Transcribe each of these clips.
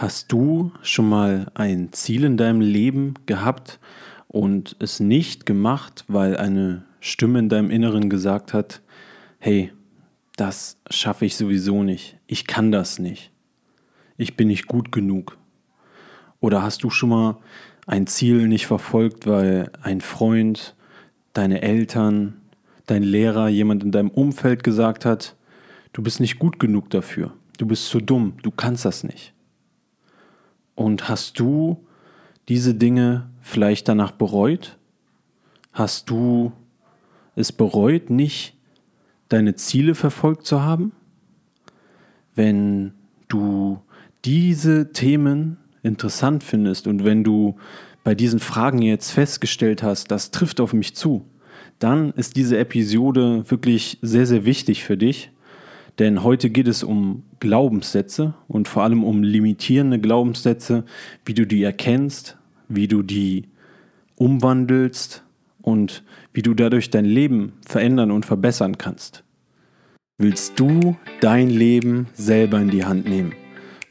Hast du schon mal ein Ziel in deinem Leben gehabt und es nicht gemacht, weil eine Stimme in deinem Inneren gesagt hat, hey, das schaffe ich sowieso nicht, ich kann das nicht, ich bin nicht gut genug. Oder hast du schon mal ein Ziel nicht verfolgt, weil ein Freund, deine Eltern, dein Lehrer, jemand in deinem Umfeld gesagt hat, du bist nicht gut genug dafür, du bist zu dumm, du kannst das nicht. Und hast du diese Dinge vielleicht danach bereut? Hast du es bereut, nicht deine Ziele verfolgt zu haben? Wenn du diese Themen interessant findest und wenn du bei diesen Fragen jetzt festgestellt hast, das trifft auf mich zu, dann ist diese Episode wirklich sehr, sehr wichtig für dich denn heute geht es um Glaubenssätze und vor allem um limitierende Glaubenssätze, wie du die erkennst, wie du die umwandelst und wie du dadurch dein Leben verändern und verbessern kannst. Willst du dein Leben selber in die Hand nehmen?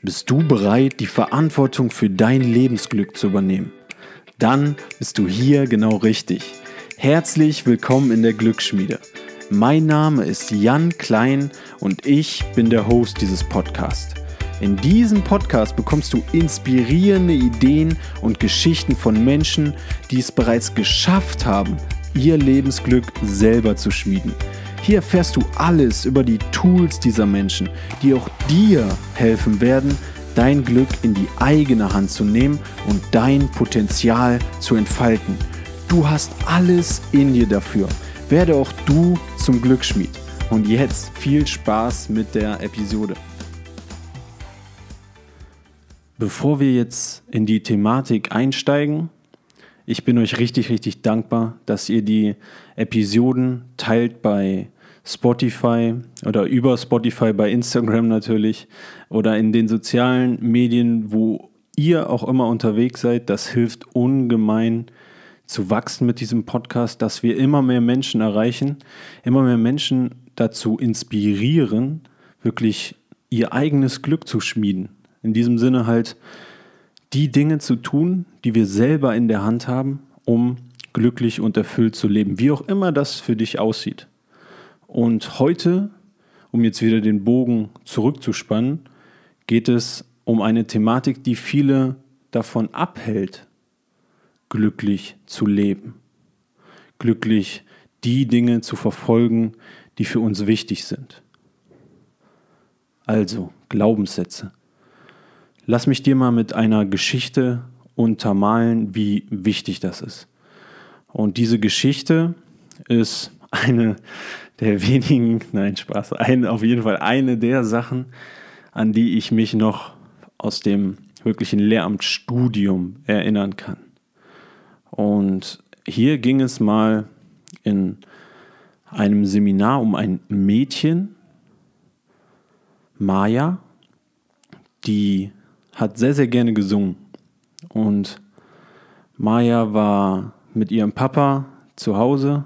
Bist du bereit, die Verantwortung für dein Lebensglück zu übernehmen? Dann bist du hier genau richtig. Herzlich willkommen in der Glücksschmiede. Mein Name ist Jan Klein und ich bin der Host dieses Podcasts. In diesem Podcast bekommst du inspirierende Ideen und Geschichten von Menschen, die es bereits geschafft haben, ihr Lebensglück selber zu schmieden. Hier erfährst du alles über die Tools dieser Menschen, die auch dir helfen werden, dein Glück in die eigene Hand zu nehmen und dein Potenzial zu entfalten. Du hast alles in dir dafür. Werde auch du zum Glücksschmied. Und jetzt viel Spaß mit der Episode. Bevor wir jetzt in die Thematik einsteigen, ich bin euch richtig, richtig dankbar, dass ihr die Episoden teilt bei Spotify oder über Spotify bei Instagram natürlich oder in den sozialen Medien, wo ihr auch immer unterwegs seid. Das hilft ungemein zu wachsen mit diesem Podcast, dass wir immer mehr Menschen erreichen, immer mehr Menschen dazu inspirieren, wirklich ihr eigenes Glück zu schmieden. In diesem Sinne halt die Dinge zu tun, die wir selber in der Hand haben, um glücklich und erfüllt zu leben, wie auch immer das für dich aussieht. Und heute, um jetzt wieder den Bogen zurückzuspannen, geht es um eine Thematik, die viele davon abhält, glücklich zu leben. Glücklich die Dinge zu verfolgen, die für uns wichtig sind. Also Glaubenssätze. Lass mich dir mal mit einer Geschichte untermalen, wie wichtig das ist. Und diese Geschichte ist eine der wenigen, nein Spaß, ein, auf jeden Fall eine der Sachen, an die ich mich noch aus dem wirklichen Lehramtsstudium erinnern kann. Und hier ging es mal in einem Seminar um ein Mädchen, Maya, die hat sehr, sehr gerne gesungen. Und Maya war mit ihrem Papa zu Hause.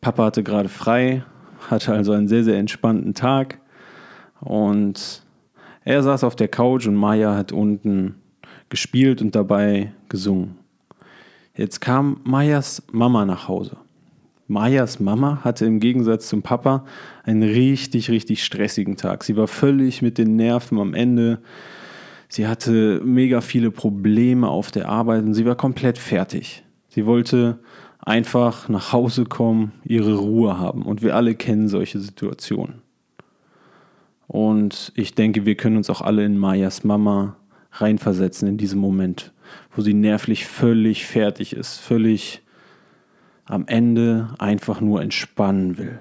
Papa hatte gerade frei, hatte also einen sehr, sehr entspannten Tag. Und er saß auf der Couch und Maya hat unten gespielt und dabei gesungen. Jetzt kam Mayas Mama nach Hause. Mayas Mama hatte im Gegensatz zum Papa einen richtig, richtig stressigen Tag. Sie war völlig mit den Nerven am Ende. Sie hatte mega viele Probleme auf der Arbeit und sie war komplett fertig. Sie wollte einfach nach Hause kommen, ihre Ruhe haben. Und wir alle kennen solche Situationen. Und ich denke, wir können uns auch alle in Mayas Mama reinversetzen in diesem Moment wo sie nervlich völlig fertig ist, völlig am Ende einfach nur entspannen will.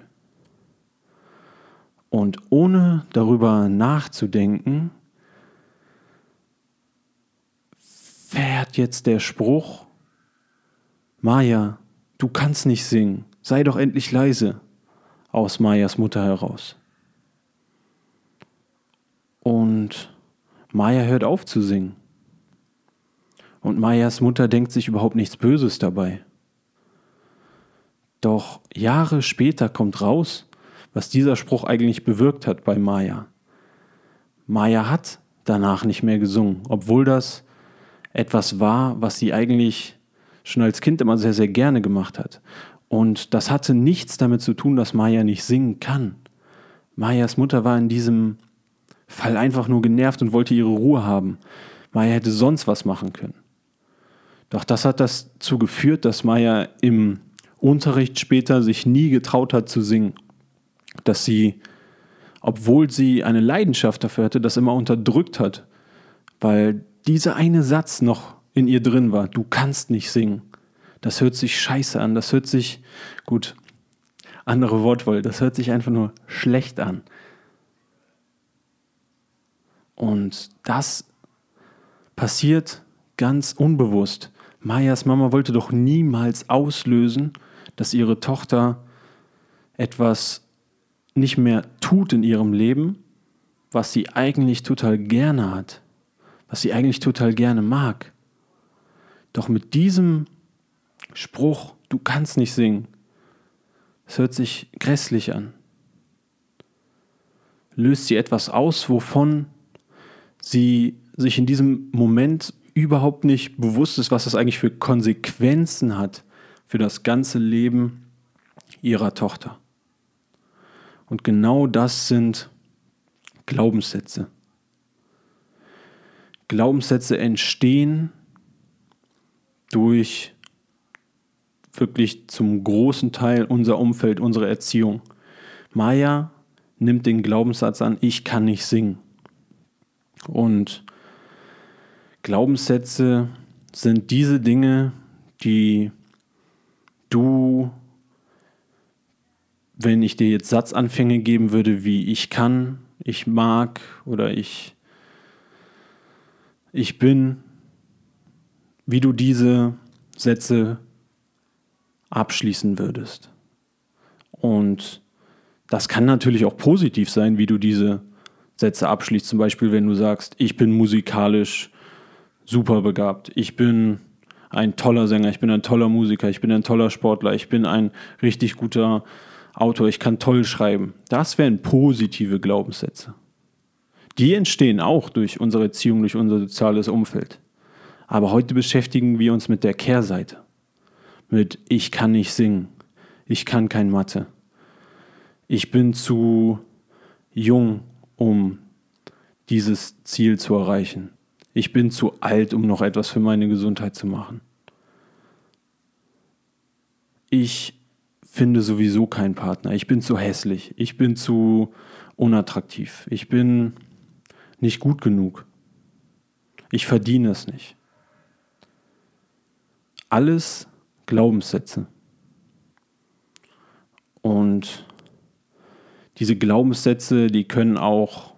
Und ohne darüber nachzudenken, fährt jetzt der Spruch, Maja, du kannst nicht singen, sei doch endlich leise, aus Majas Mutter heraus. Und Maja hört auf zu singen. Und Mayas Mutter denkt sich überhaupt nichts Böses dabei. Doch Jahre später kommt raus, was dieser Spruch eigentlich bewirkt hat bei Maya. Maya hat danach nicht mehr gesungen, obwohl das etwas war, was sie eigentlich schon als Kind immer sehr, sehr gerne gemacht hat. Und das hatte nichts damit zu tun, dass Maya nicht singen kann. Mayas Mutter war in diesem Fall einfach nur genervt und wollte ihre Ruhe haben. Maya hätte sonst was machen können. Doch das hat dazu geführt, dass Maya im Unterricht später sich nie getraut hat zu singen. Dass sie, obwohl sie eine Leidenschaft dafür hatte, das immer unterdrückt hat. Weil dieser eine Satz noch in ihr drin war, du kannst nicht singen. Das hört sich scheiße an, das hört sich, gut, andere Wortwahl, das hört sich einfach nur schlecht an. Und das passiert ganz unbewusst. Mayas Mama wollte doch niemals auslösen, dass ihre Tochter etwas nicht mehr tut in ihrem Leben, was sie eigentlich total gerne hat, was sie eigentlich total gerne mag. Doch mit diesem Spruch, du kannst nicht singen, es hört sich grässlich an, löst sie etwas aus, wovon sie sich in diesem Moment überhaupt nicht bewusst ist, was das eigentlich für Konsequenzen hat für das ganze Leben ihrer Tochter. Und genau das sind Glaubenssätze. Glaubenssätze entstehen durch wirklich zum großen Teil unser Umfeld, unsere Erziehung. Maya nimmt den Glaubenssatz an, ich kann nicht singen. Und Glaubenssätze sind diese Dinge, die du, wenn ich dir jetzt Satzanfänge geben würde, wie ich kann, ich mag oder ich, ich bin, wie du diese Sätze abschließen würdest. Und das kann natürlich auch positiv sein, wie du diese Sätze abschließt. Zum Beispiel, wenn du sagst, ich bin musikalisch super begabt, ich bin ein toller Sänger, ich bin ein toller Musiker, ich bin ein toller Sportler, ich bin ein richtig guter Autor, ich kann toll schreiben. Das wären positive Glaubenssätze. Die entstehen auch durch unsere Erziehung, durch unser soziales Umfeld. Aber heute beschäftigen wir uns mit der Kehrseite. Mit ich kann nicht singen, ich kann kein Mathe, ich bin zu jung, um dieses Ziel zu erreichen. Ich bin zu alt, um noch etwas für meine Gesundheit zu machen. Ich finde sowieso keinen Partner. Ich bin zu hässlich. Ich bin zu unattraktiv. Ich bin nicht gut genug. Ich verdiene es nicht. Alles Glaubenssätze. Und diese Glaubenssätze, die können auch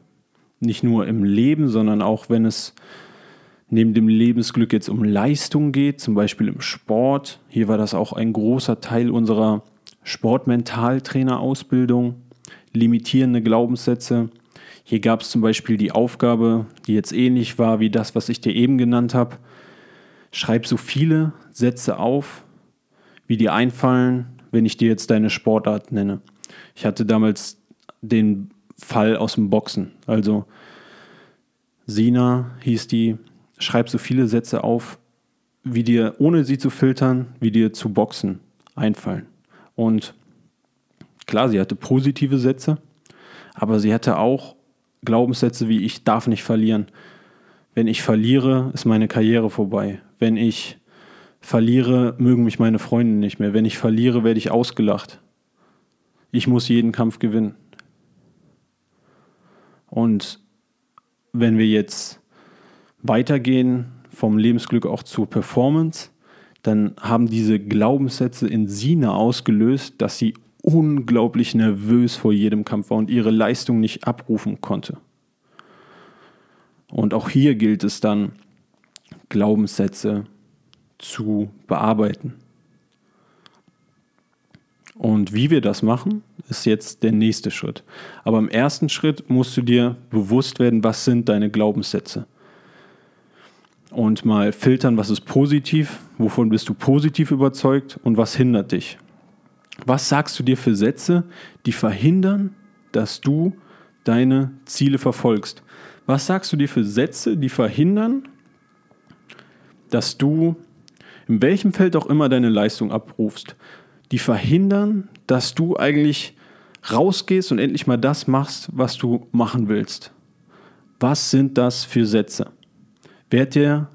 nicht nur im Leben, sondern auch wenn es neben dem Lebensglück jetzt um Leistung geht, zum Beispiel im Sport. Hier war das auch ein großer Teil unserer Sportmentaltrainerausbildung, limitierende Glaubenssätze. Hier gab es zum Beispiel die Aufgabe, die jetzt ähnlich war wie das, was ich dir eben genannt habe. Schreib so viele Sätze auf, wie dir einfallen, wenn ich dir jetzt deine Sportart nenne. Ich hatte damals den Fall aus dem Boxen. Also Sina hieß die, schreib so viele Sätze auf, wie dir, ohne sie zu filtern, wie dir zu Boxen einfallen. Und klar, sie hatte positive Sätze, aber sie hatte auch Glaubenssätze wie ich darf nicht verlieren. Wenn ich verliere, ist meine Karriere vorbei. Wenn ich verliere, mögen mich meine Freunde nicht mehr. Wenn ich verliere, werde ich ausgelacht. Ich muss jeden Kampf gewinnen. Und wenn wir jetzt weitergehen vom Lebensglück auch zur Performance, dann haben diese Glaubenssätze in Sina ausgelöst, dass sie unglaublich nervös vor jedem Kampf war und ihre Leistung nicht abrufen konnte. Und auch hier gilt es dann, Glaubenssätze zu bearbeiten. Und wie wir das machen, ist jetzt der nächste Schritt. Aber im ersten Schritt musst du dir bewusst werden, was sind deine Glaubenssätze. Und mal filtern, was ist positiv, wovon bist du positiv überzeugt und was hindert dich. Was sagst du dir für Sätze, die verhindern, dass du deine Ziele verfolgst? Was sagst du dir für Sätze, die verhindern, dass du in welchem Feld auch immer deine Leistung abrufst, die verhindern, dass du eigentlich rausgehst und endlich mal das machst, was du machen willst? Was sind das für Sätze? Werd dir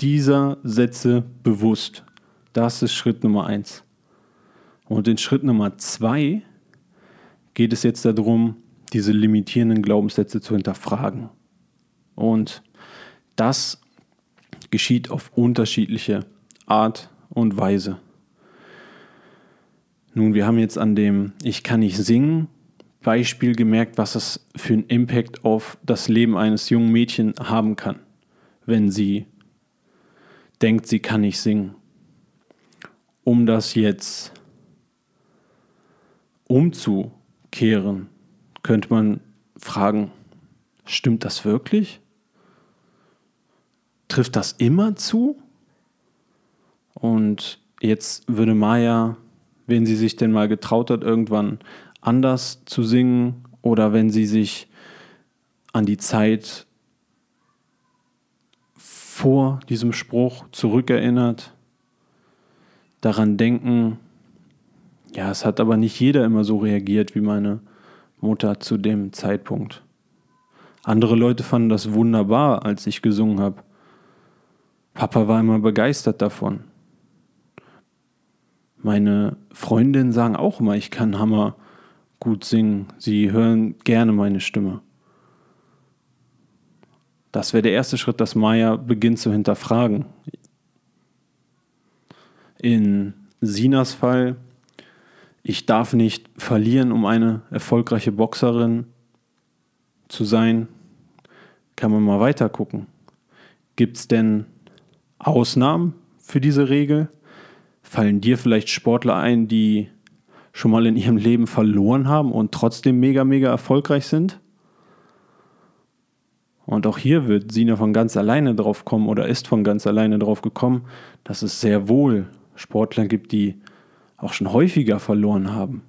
dieser Sätze bewusst. Das ist Schritt Nummer eins. Und in Schritt Nummer zwei geht es jetzt darum, diese limitierenden Glaubenssätze zu hinterfragen. Und das geschieht auf unterschiedliche Art und Weise. Nun, wir haben jetzt an dem Ich kann nicht singen Beispiel gemerkt, was es für einen Impact auf das Leben eines jungen Mädchens haben kann, wenn sie denkt, sie kann nicht singen. Um das jetzt umzukehren, könnte man fragen, stimmt das wirklich? Trifft das immer zu? Und jetzt würde Maya, wenn sie sich denn mal getraut hat, irgendwann anders zu singen oder wenn sie sich an die Zeit vor diesem Spruch zurückerinnert, daran denken, ja, es hat aber nicht jeder immer so reagiert wie meine Mutter zu dem Zeitpunkt. Andere Leute fanden das wunderbar, als ich gesungen habe. Papa war immer begeistert davon. Meine Freundinnen sagen auch immer, ich kann Hammer gut singen. Sie hören gerne meine Stimme. Das wäre der erste Schritt, dass Maya beginnt zu hinterfragen. In Sinas Fall, ich darf nicht verlieren, um eine erfolgreiche Boxerin zu sein, kann man mal weiter gucken. Gibt es denn Ausnahmen für diese Regel? Fallen dir vielleicht Sportler ein, die schon mal in ihrem Leben verloren haben und trotzdem mega, mega erfolgreich sind? Und auch hier wird Sina von ganz alleine drauf kommen oder ist von ganz alleine drauf gekommen, dass es sehr wohl Sportler gibt, die auch schon häufiger verloren haben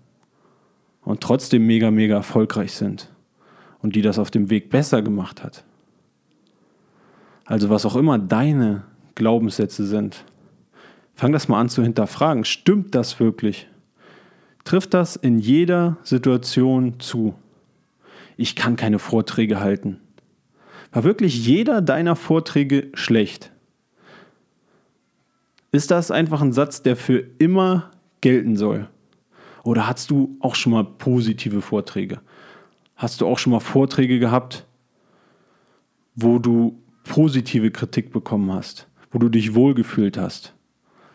und trotzdem mega, mega erfolgreich sind und die das auf dem Weg besser gemacht hat. Also was auch immer deine Glaubenssätze sind, Fang das mal an zu hinterfragen. Stimmt das wirklich? Trifft das in jeder Situation zu? Ich kann keine Vorträge halten. War wirklich jeder deiner Vorträge schlecht? Ist das einfach ein Satz, der für immer gelten soll? Oder hast du auch schon mal positive Vorträge? Hast du auch schon mal Vorträge gehabt, wo du positive Kritik bekommen hast, wo du dich wohlgefühlt hast?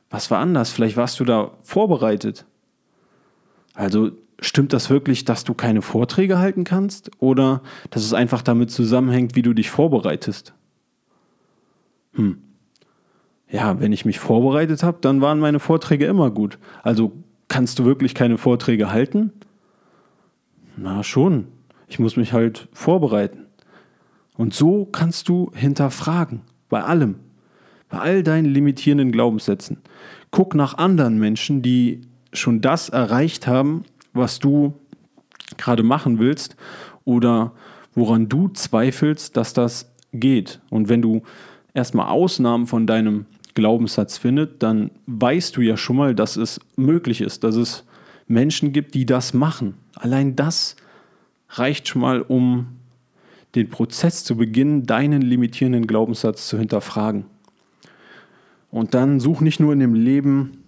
Was war anders? Vielleicht warst du da vorbereitet. Also stimmt das wirklich, dass du keine Vorträge halten kannst? Oder dass es einfach damit zusammenhängt, wie du dich vorbereitest? Hm. Ja, wenn ich mich vorbereitet habe, dann waren meine Vorträge immer gut. Also kannst du wirklich keine Vorträge halten? Na schon. Ich muss mich halt vorbereiten. Und so kannst du hinterfragen. Bei allem. Bei all deinen limitierenden Glaubenssätzen. Guck nach anderen Menschen, die schon das erreicht haben, was du gerade machen willst oder woran du zweifelst, dass das geht. Und wenn du erstmal Ausnahmen von deinem Glaubenssatz findest, dann weißt du ja schon mal, dass es möglich ist, dass es Menschen gibt, die das machen. Allein das reicht schon mal, um den Prozess zu beginnen, deinen limitierenden Glaubenssatz zu hinterfragen. Und dann such nicht nur in dem Leben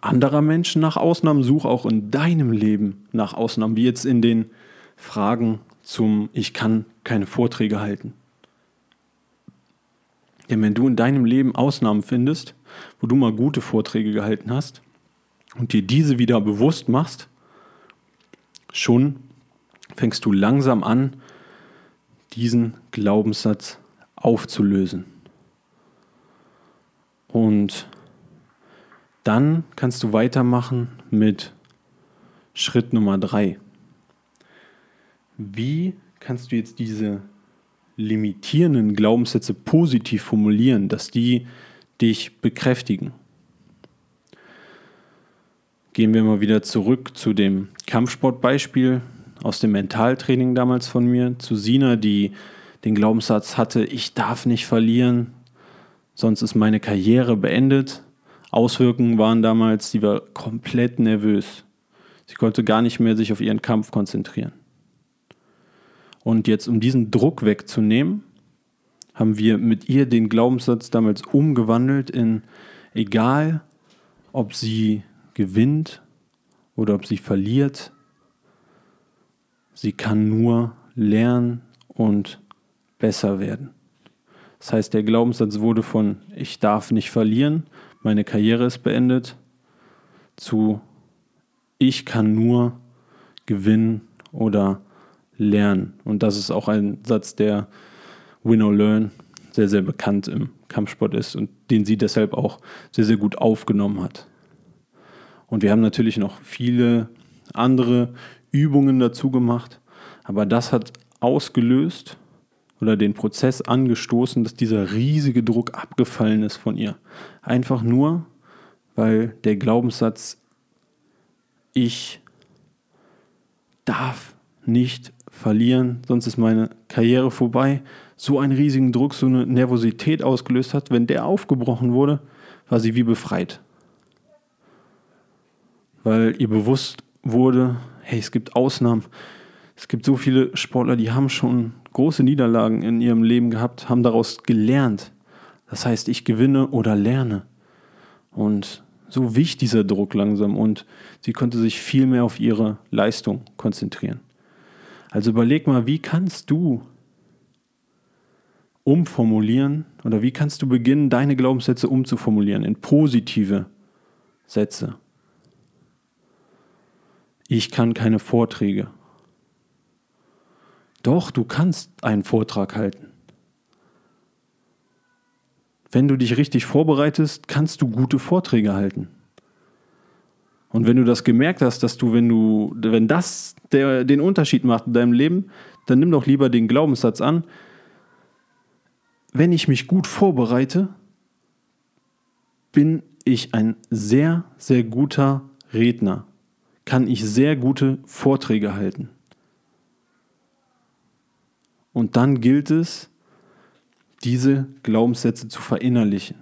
anderer Menschen nach Ausnahmen, such auch in deinem Leben nach Ausnahmen, wie jetzt in den Fragen zum Ich kann keine Vorträge halten. Denn wenn du in deinem Leben Ausnahmen findest, wo du mal gute Vorträge gehalten hast und dir diese wieder bewusst machst, schon fängst du langsam an, diesen Glaubenssatz aufzulösen. Und dann kannst du weitermachen mit Schritt Nummer drei. Wie kannst du jetzt diese limitierenden Glaubenssätze positiv formulieren, dass die dich bekräftigen? Gehen wir mal wieder zurück zu dem Kampfsportbeispiel aus dem Mentaltraining damals von mir, zu Sina, die den Glaubenssatz hatte, ich darf nicht verlieren, sonst ist meine Karriere beendet. Auswirkungen waren damals, sie war komplett nervös. Sie konnte gar nicht mehr sich auf ihren Kampf konzentrieren. Und jetzt, um diesen Druck wegzunehmen, haben wir mit ihr den Glaubenssatz damals umgewandelt in egal, ob sie gewinnt oder ob sie verliert, sie kann nur lernen und besser werden. Das heißt, der Glaubenssatz wurde von ich darf nicht verlieren, meine Karriere ist beendet, zu ich kann nur gewinnen oder lernen. Und das ist auch ein Satz, der Win or Learn sehr, sehr bekannt im Kampfsport ist und den sie deshalb auch sehr, sehr gut aufgenommen hat. Und wir haben natürlich noch viele andere Übungen dazu gemacht, aber das hat ausgelöst oder den Prozess angestoßen, dass dieser riesige Druck abgefallen ist von ihr. Einfach nur, weil der Glaubenssatz, ich darf nicht verlieren, sonst ist meine Karriere vorbei, so einen riesigen Druck, so eine Nervosität ausgelöst hat, wenn der aufgebrochen wurde, war sie wie befreit. Weil ihr bewusst wurde, hey, es gibt Ausnahmen. Es gibt so viele Sportler, die haben schon große Niederlagen in ihrem Leben gehabt, haben daraus gelernt. Das heißt, ich gewinne oder lerne. Und so wich dieser Druck langsam und sie konnte sich viel mehr auf ihre Leistung konzentrieren. Also überleg mal, wie kannst du umformulieren oder wie kannst du beginnen, deine Glaubenssätze umzuformulieren in positive Sätze? Ich kann keine Vorträge. Doch, du kannst einen Vortrag halten. Wenn du dich richtig vorbereitest, kannst du gute Vorträge halten. Und wenn du das gemerkt hast, dass du, wenn du, wenn das der, den Unterschied macht in deinem Leben, dann nimm doch lieber den Glaubenssatz an, wenn ich mich gut vorbereite, bin ich ein sehr, sehr guter Redner, kann ich sehr gute Vorträge halten. Und dann gilt es, diese Glaubenssätze zu verinnerlichen.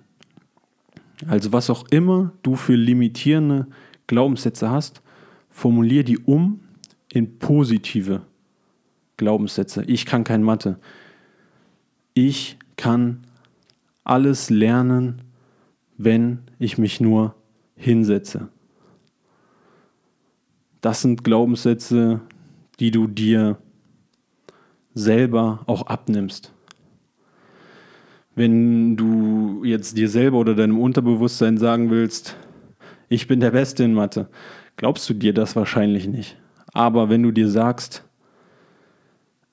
Also was auch immer du für limitierende Glaubenssätze hast, formulier die um in positive Glaubenssätze. Ich kann kein Mathe. Ich kann alles lernen, wenn ich mich nur hinsetze. Das sind Glaubenssätze, die du dir selber auch abnimmst. Wenn du jetzt dir selber oder deinem Unterbewusstsein sagen willst, ich bin der Beste in Mathe, glaubst du dir das wahrscheinlich nicht. Aber wenn du dir sagst,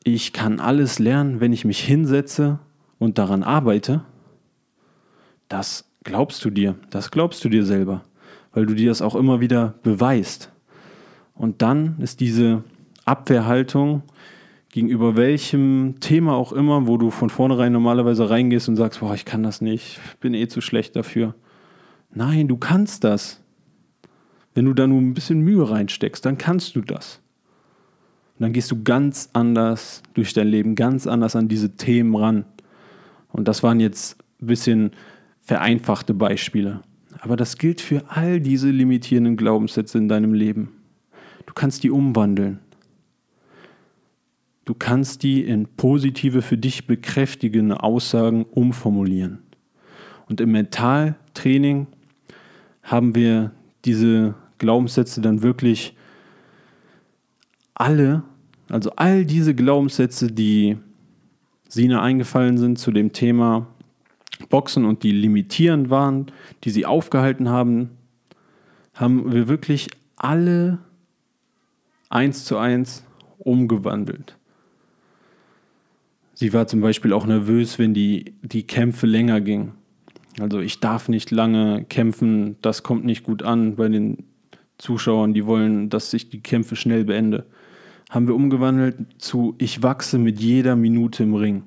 ich kann alles lernen, wenn ich mich hinsetze und daran arbeite, das glaubst du dir, das glaubst du dir selber, weil du dir das auch immer wieder beweist. Und dann ist diese Abwehrhaltung gegenüber welchem Thema auch immer, wo du von vornherein normalerweise reingehst und sagst, boah, ich kann das nicht, bin eh zu schlecht dafür. Nein, du kannst das. Wenn du da nur ein bisschen Mühe reinsteckst, dann kannst du das. Und dann gehst du ganz anders durch dein Leben, ganz anders an diese Themen ran. Und das waren jetzt ein bisschen vereinfachte Beispiele. Aber das gilt für all diese limitierenden Glaubenssätze in deinem Leben. Du kannst die umwandeln. Du kannst die in positive, für dich bekräftigende Aussagen umformulieren. Und im Mentaltraining haben wir diese Glaubenssätze dann wirklich alle, also all diese Glaubenssätze, die Sina eingefallen sind zu dem Thema Boxen und die limitierend waren, die sie aufgehalten haben, haben wir wirklich alle eins zu eins umgewandelt. Sie war zum Beispiel auch nervös, wenn die, die Kämpfe länger gingen. Also ich darf nicht lange kämpfen, das kommt nicht gut an bei den Zuschauern, die wollen, dass ich die Kämpfe schnell beende. Haben wir umgewandelt zu ich wachse mit jeder Minute im Ring.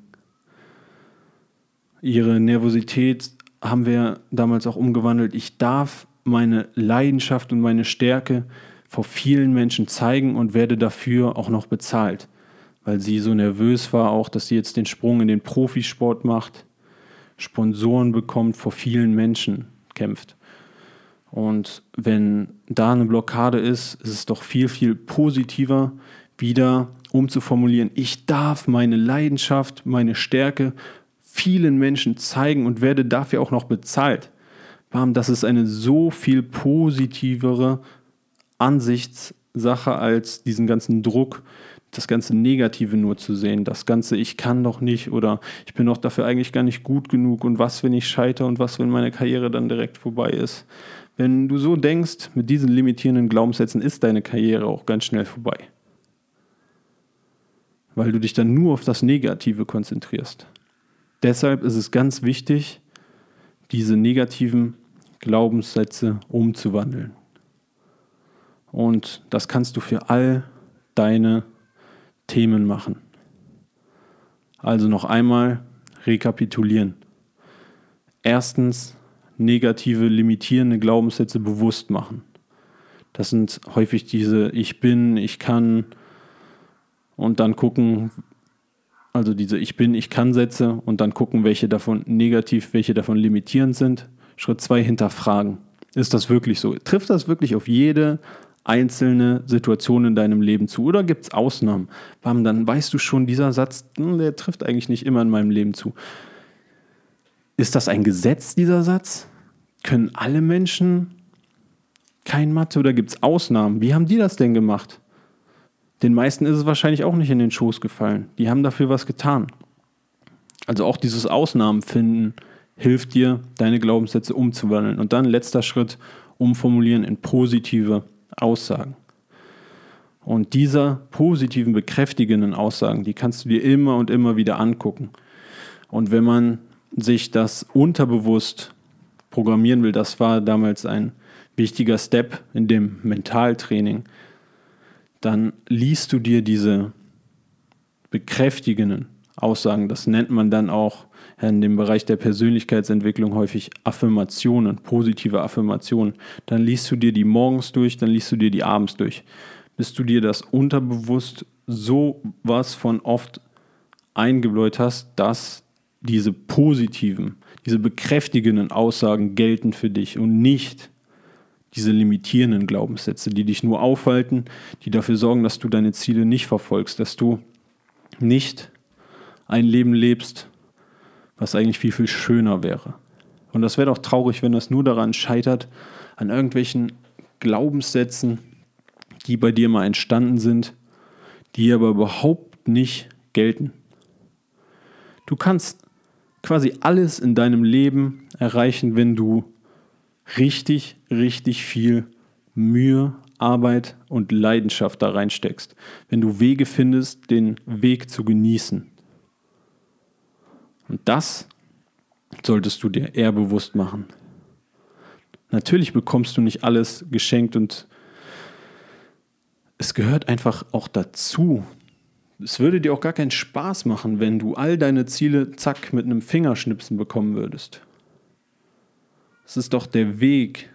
Ihre Nervosität haben wir damals auch umgewandelt. Ich darf meine Leidenschaft und meine Stärke vor vielen Menschen zeigen und werde dafür auch noch bezahlt. Weil sie so nervös war, auch dass sie jetzt den Sprung in den Profisport macht, Sponsoren bekommt, vor vielen Menschen kämpft. Und wenn da eine Blockade ist, ist es doch viel, viel positiver, wieder umzuformulieren, ich darf meine Leidenschaft, meine Stärke vielen Menschen zeigen und werde dafür auch noch bezahlt. Das ist eine so viel positivere Ansichtssache als diesen ganzen Druck, das ganze Negative nur zu sehen, das ganze ich kann doch nicht oder ich bin doch dafür eigentlich gar nicht gut genug und was, wenn ich scheitere und was, wenn meine Karriere dann direkt vorbei ist. Wenn du so denkst, mit diesen limitierenden Glaubenssätzen ist deine Karriere auch ganz schnell vorbei. Weil du dich dann nur auf das Negative konzentrierst. Deshalb ist es ganz wichtig, diese negativen Glaubenssätze umzuwandeln. Und das kannst du für all deine Themen machen. Also noch einmal rekapitulieren. Erstens, negative, limitierende Glaubenssätze bewusst machen. Das sind häufig diese Ich bin, ich kann und dann gucken, also diese Ich bin, ich kann Sätze und dann gucken, welche davon negativ, welche davon limitierend sind. Schritt zwei hinterfragen. Ist das wirklich so? Trifft das wirklich auf jede einzelne Situation in deinem Leben zu? Oder gibt es Ausnahmen? Bam, dann weißt du schon, dieser Satz, hm, der trifft eigentlich nicht immer in meinem Leben zu. Ist das ein Gesetz, dieser Satz? Können alle Menschen kein Mathe oder gibt es Ausnahmen? Wie haben die das denn gemacht? Den meisten ist es wahrscheinlich auch nicht in den Schoß gefallen. Die haben dafür was getan. Also auch dieses Ausnahmen finden hilft dir, deine Glaubenssätze umzuwandeln. Und dann letzter Schritt, umformulieren in positive Aussagen. Und dieser positiven, bekräftigenden Aussagen, die kannst du dir immer und immer wieder angucken. Und wenn man sich das unterbewusst programmieren will, das war damals ein wichtiger Step in dem Mentaltraining, dann liest du dir diese bekräftigenden Aussagen, das nennt man dann auch in dem Bereich der Persönlichkeitsentwicklung häufig Affirmationen, positive Affirmationen. Dann liest du dir die morgens durch, dann liest du dir die abends durch, bis du dir das unterbewusst so was von oft eingebläut hast, dass diese positiven, diese bekräftigenden Aussagen gelten für dich und nicht diese limitierenden Glaubenssätze, die dich nur aufhalten, die dafür sorgen, dass du deine Ziele nicht verfolgst, dass du nicht ein Leben lebst, was eigentlich viel, viel schöner wäre. Und das wäre doch traurig, wenn das nur daran scheitert, an irgendwelchen Glaubenssätzen, die bei dir mal entstanden sind, die aber überhaupt nicht gelten. Du kannst quasi alles in deinem Leben erreichen, wenn du richtig, richtig viel Mühe, Arbeit und Leidenschaft da reinsteckst. Wenn du Wege findest, den Weg zu genießen. Und das solltest du dir eher bewusst machen. Natürlich bekommst du nicht alles geschenkt und es gehört einfach auch dazu. Es würde dir auch gar keinen Spaß machen, wenn du all deine Ziele zack mit einem Fingerschnipsen bekommen würdest. Es ist doch der Weg,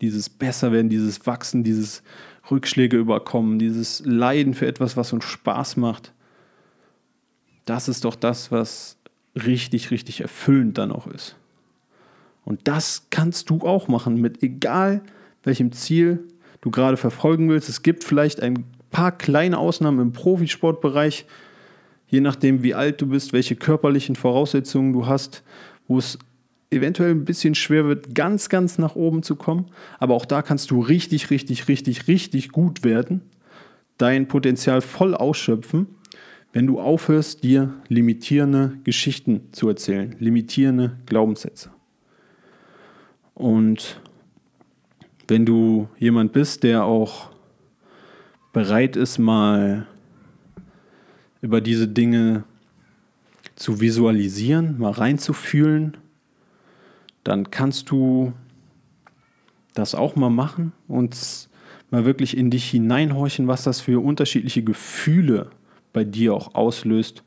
dieses Besserwerden, dieses Wachsen, dieses Rückschläge überkommen, dieses Leiden für etwas, was uns Spaß macht. Das ist doch das, was richtig, richtig erfüllend dann auch ist. Und das kannst du auch machen, mit egal welchem Ziel du gerade verfolgen willst. Es gibt vielleicht ein paar kleine Ausnahmen im Profisportbereich, je nachdem, wie alt du bist, welche körperlichen Voraussetzungen du hast, wo es eventuell ein bisschen schwer wird, ganz, ganz nach oben zu kommen. Aber auch da kannst du richtig, richtig, richtig, richtig gut werden, dein Potenzial voll ausschöpfen wenn du aufhörst, dir limitierende Geschichten zu erzählen, limitierende Glaubenssätze. Und wenn du jemand bist, der auch bereit ist, mal über diese Dinge zu visualisieren, mal reinzufühlen, dann kannst du das auch mal machen und mal wirklich in dich hineinhorchen, was das für unterschiedliche Gefühle bei dir auch auslöst,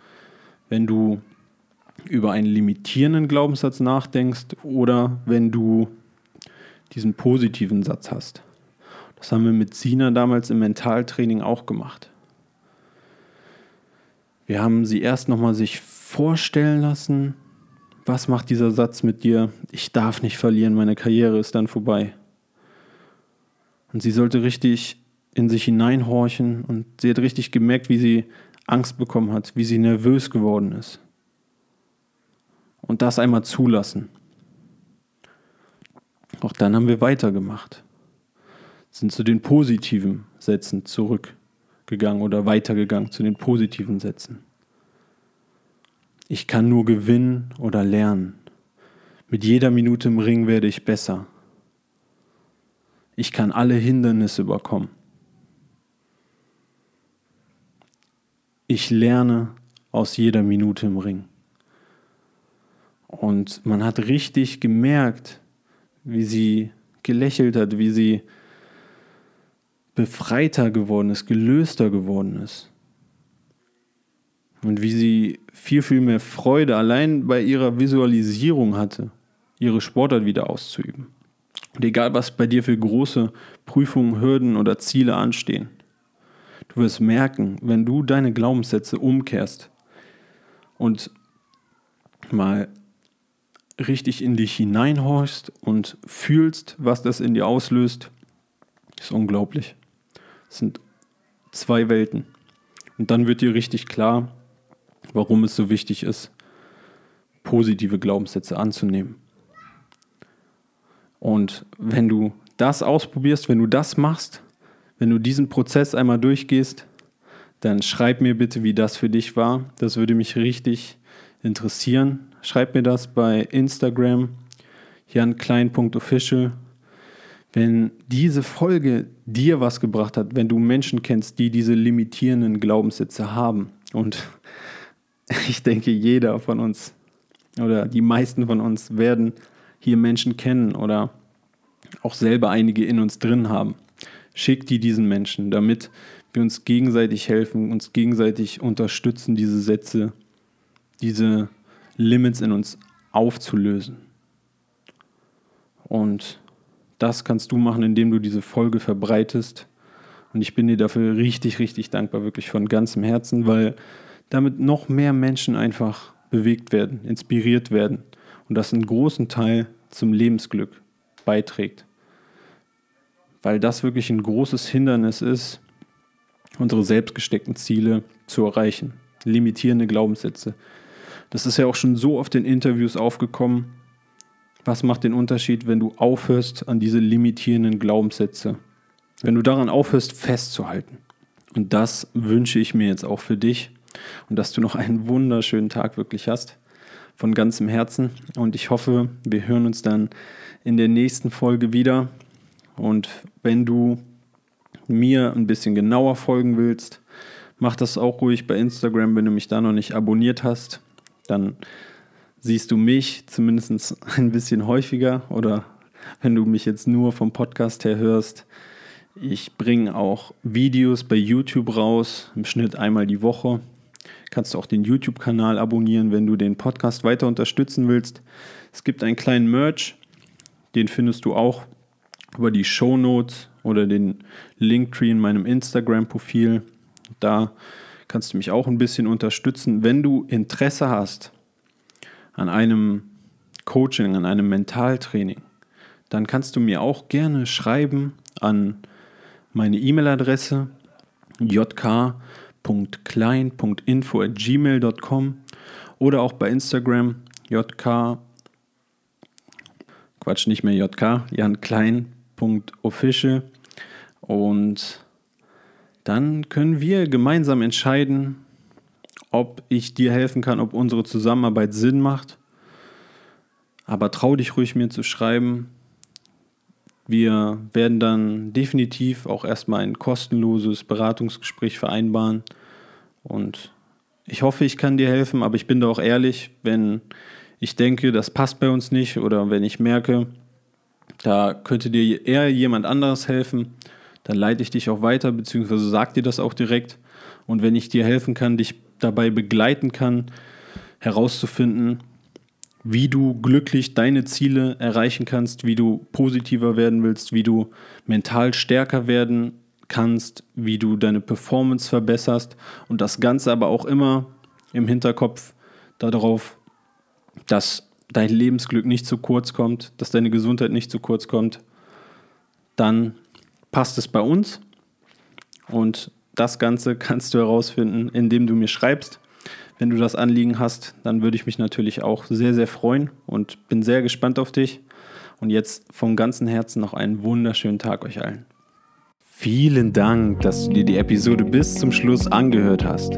wenn du über einen limitierenden Glaubenssatz nachdenkst oder wenn du diesen positiven Satz hast. Das haben wir mit Sina damals im Mentaltraining auch gemacht. Wir haben sie erst nochmal sich vorstellen lassen, was macht dieser Satz mit dir? Ich darf nicht verlieren, meine Karriere ist dann vorbei. Und sie sollte richtig in sich hineinhorchen und sie hat richtig gemerkt, wie sie Angst bekommen hat, wie sie nervös geworden ist. Und das einmal zulassen. Auch dann haben wir weitergemacht. Sind zu den positiven Sätzen zurückgegangen oder weitergegangen zu den positiven Sätzen. Ich kann nur gewinnen oder lernen. Mit jeder Minute im Ring werde ich besser. Ich kann alle Hindernisse überkommen. Ich lerne aus jeder Minute im Ring. Und man hat richtig gemerkt, wie sie gelächelt hat, wie sie befreiter geworden ist, gelöster geworden ist. Und wie sie viel, viel mehr Freude allein bei ihrer Visualisierung hatte, ihre Sportart wieder auszuüben. Und egal, was bei dir für große Prüfungen, Hürden oder Ziele anstehen, du wirst merken, wenn du deine Glaubenssätze umkehrst und mal richtig in dich hineinhorchst und fühlst, was das in dir auslöst, ist unglaublich. Es sind zwei Welten. Und dann wird dir richtig klar, warum es so wichtig ist, positive Glaubenssätze anzunehmen. Und wenn du das ausprobierst, wenn du das machst, wenn du diesen Prozess einmal durchgehst, dann schreib mir bitte, wie das für dich war. Das würde mich richtig interessieren. Schreib mir das bei Instagram, janklein.official. Wenn diese Folge dir was gebracht hat, wenn du Menschen kennst, die diese limitierenden Glaubenssätze haben und ich denke, jeder von uns oder die meisten von uns werden hier Menschen kennen oder auch selber einige in uns drin haben. Schick die diesen Menschen, damit wir uns gegenseitig helfen, uns gegenseitig unterstützen, diese Sätze, diese Limits in uns aufzulösen. Und das kannst du machen, indem du diese Folge verbreitest. Und ich bin dir dafür richtig, richtig dankbar, wirklich von ganzem Herzen, weil damit noch mehr Menschen einfach bewegt werden, inspiriert werden und das einen großen Teil zum Lebensglück beiträgt. Weil das wirklich ein großes Hindernis ist, unsere selbstgesteckten Ziele zu erreichen. Limitierende Glaubenssätze. Das ist ja auch schon so oft in Interviews aufgekommen. Was macht den Unterschied, wenn du aufhörst an diese limitierenden Glaubenssätze? Wenn du daran aufhörst, festzuhalten. Und das wünsche ich mir jetzt auch für dich und dass du noch einen wunderschönen Tag wirklich hast. Von ganzem Herzen. Und ich hoffe, wir hören uns dann in der nächsten Folge wieder. Und wenn du mir ein bisschen genauer folgen willst, mach das auch ruhig bei Instagram, wenn du mich da noch nicht abonniert hast. Dann siehst du mich zumindest ein bisschen häufiger oder wenn du mich jetzt nur vom Podcast her hörst. Ich bringe auch Videos bei YouTube raus, im Schnitt einmal die Woche kannst du auch den YouTube-Kanal abonnieren, wenn du den Podcast weiter unterstützen willst. Es gibt einen kleinen Merch, den findest du auch über die Show Notes oder den Linktree in meinem Instagram-Profil. Da kannst du mich auch ein bisschen unterstützen. Wenn du Interesse hast an einem Coaching, an einem Mentaltraining, dann kannst du mir auch gerne schreiben an meine E-Mail-Adresse jk j.klein.info.gmail.com oder auch bei Instagram jk, Quatsch, nicht mehr jk, janklein.official und dann können wir gemeinsam entscheiden, ob ich dir helfen kann, ob unsere Zusammenarbeit Sinn macht. Aber trau dich ruhig mir zu schreiben. Wir werden dann definitiv auch erstmal ein kostenloses Beratungsgespräch vereinbaren. Und ich hoffe, ich kann dir helfen, aber ich bin da auch ehrlich, wenn ich denke, das passt bei uns nicht oder wenn ich merke, da könnte dir eher jemand anderes helfen, dann leite ich dich auch weiter, beziehungsweise sag dir das auch direkt. Und wenn ich dir helfen kann, dich dabei begleiten kann, herauszufinden, wie du glücklich deine Ziele erreichen kannst, wie du positiver werden willst, wie du mental stärker werden kannst, wie du deine Performance verbesserst und das Ganze aber auch immer im Hinterkopf darauf, dass dein Lebensglück nicht zu kurz kommt, dass deine Gesundheit nicht zu kurz kommt, dann passt es bei uns. Und das Ganze kannst du herausfinden, indem du mir schreibst. Wenn du das Anliegen hast, dann würde ich mich natürlich auch sehr, sehr freuen und bin sehr gespannt auf dich. Und jetzt vom ganzen Herzen noch einen wunderschönen Tag euch allen. Vielen Dank, dass du dir die Episode bis zum Schluss angehört hast.